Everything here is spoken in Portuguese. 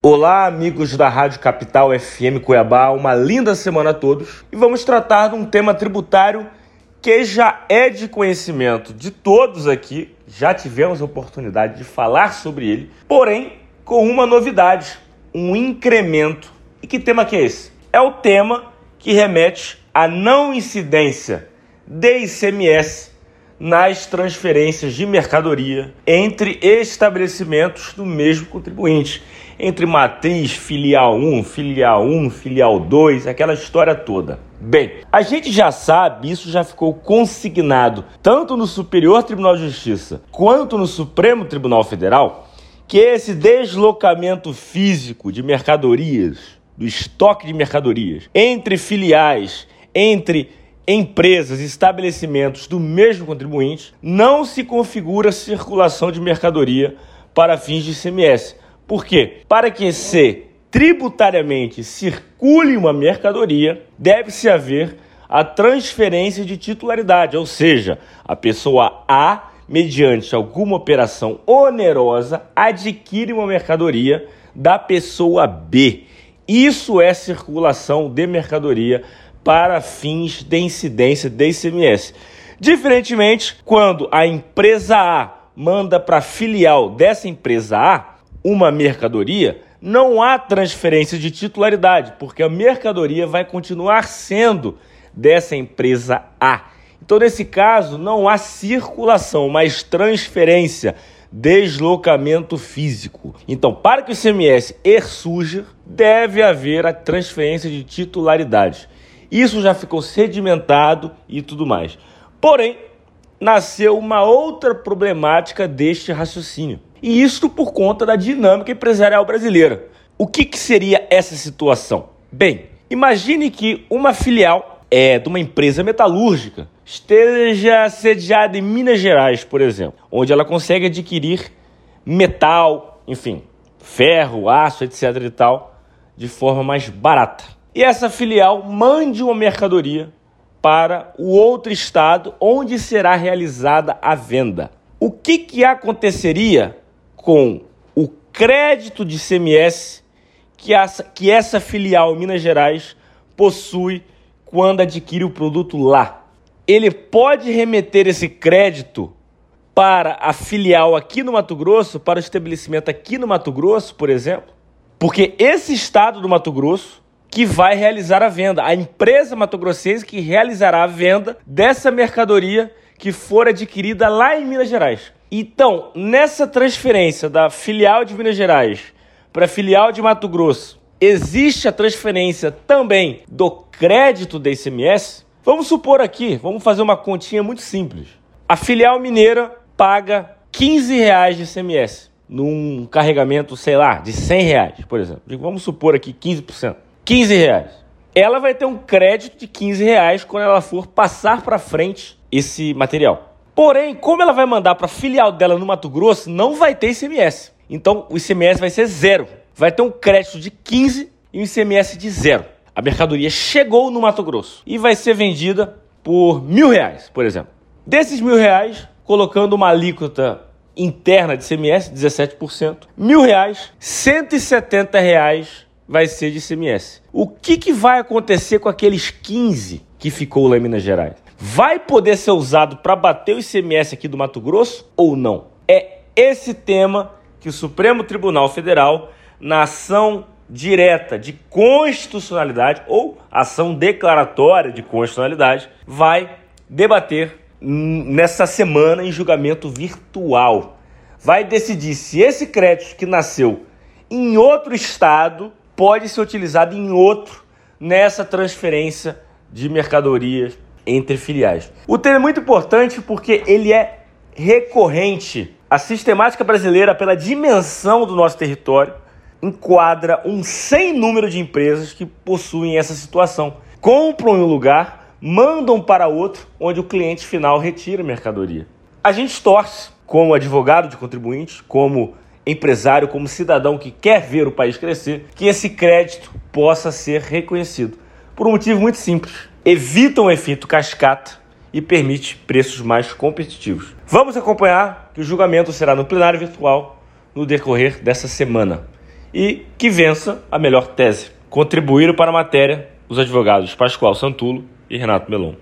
Olá, amigos da Rádio Capital FM Cuiabá, uma linda semana a todos e vamos tratar de um tema tributário que já é de conhecimento de todos aqui, já tivemos a oportunidade de falar sobre ele, porém com uma novidade, um incremento. E que tema que é esse? É o tema que remete à não incidência de ICMS nas transferências de mercadoria entre estabelecimentos do mesmo contribuinte entre matriz, filial 1, filial 1, filial 2, aquela história toda. Bem, a gente já sabe, isso já ficou consignado tanto no Superior Tribunal de Justiça quanto no Supremo Tribunal Federal, que esse deslocamento físico de mercadorias, do estoque de mercadorias, entre filiais, entre empresas, estabelecimentos do mesmo contribuinte, não se configura circulação de mercadoria para fins de ICMS. Por quê? Para que se tributariamente circule uma mercadoria, deve-se haver a transferência de titularidade, ou seja, a pessoa A, mediante alguma operação onerosa, adquire uma mercadoria da pessoa B. Isso é circulação de mercadoria para fins de incidência de ICMS. Diferentemente, quando a empresa A manda para a filial dessa empresa A, uma mercadoria, não há transferência de titularidade, porque a mercadoria vai continuar sendo dessa empresa A. Então, nesse caso, não há circulação, mas transferência, deslocamento físico. Então, para que o ICMS surja, deve haver a transferência de titularidade. Isso já ficou sedimentado e tudo mais. Porém, nasceu uma outra problemática deste raciocínio. E isto por conta da dinâmica empresarial brasileira. O que, que seria essa situação? Bem, imagine que uma filial é, de uma empresa metalúrgica esteja sediada em Minas Gerais, por exemplo, onde ela consegue adquirir metal, enfim, ferro, aço, etc. e tal, de forma mais barata. E essa filial mande uma mercadoria para o outro estado onde será realizada a venda. O que, que aconteceria com o crédito de CMS que essa, que essa filial em Minas Gerais possui quando adquire o produto lá. Ele pode remeter esse crédito para a filial aqui no Mato Grosso, para o estabelecimento aqui no Mato Grosso, por exemplo, porque esse estado do Mato Grosso que vai realizar a venda, a empresa mato-grossense que realizará a venda dessa mercadoria que for adquirida lá em Minas Gerais. Então, nessa transferência da filial de Minas Gerais para a filial de Mato Grosso, existe a transferência também do crédito da ICMS? Vamos supor aqui, vamos fazer uma continha muito simples. A filial mineira paga 15 reais de ICMS num carregamento, sei lá, de 100 reais, por exemplo. Vamos supor aqui 15%. 15 reais. Ela vai ter um crédito de 15 reais quando ela for passar para frente esse material. Porém, como ela vai mandar para a filial dela no Mato Grosso, não vai ter ICMS. Então, o ICMS vai ser zero. Vai ter um crédito de 15 e um ICMS de zero. A mercadoria chegou no Mato Grosso e vai ser vendida por mil reais, por exemplo. Desses mil reais, colocando uma alíquota interna de ICMS, 17%, mil reais, 170 reais vai ser de ICMS. O que, que vai acontecer com aqueles 15 que ficou lá em Minas Gerais? vai poder ser usado para bater o ICMS aqui do Mato Grosso ou não? É esse tema que o Supremo Tribunal Federal, na ação direta de constitucionalidade ou ação declaratória de constitucionalidade, vai debater nessa semana em julgamento virtual. Vai decidir se esse crédito que nasceu em outro estado pode ser utilizado em outro nessa transferência de mercadorias entre filiais. O tema é muito importante porque ele é recorrente. A sistemática brasileira, pela dimensão do nosso território, enquadra um sem número de empresas que possuem essa situação. Compram em um lugar, mandam para outro, onde o cliente final retira a mercadoria. A gente torce, como advogado de contribuinte, como empresário, como cidadão que quer ver o país crescer, que esse crédito possa ser reconhecido. Por um motivo muito simples evitam o efeito cascata e permite preços mais competitivos. Vamos acompanhar que o julgamento será no plenário virtual no decorrer dessa semana. e que vença a melhor tese. Contribuíram para a matéria os advogados Pascoal Santulo e Renato Melon.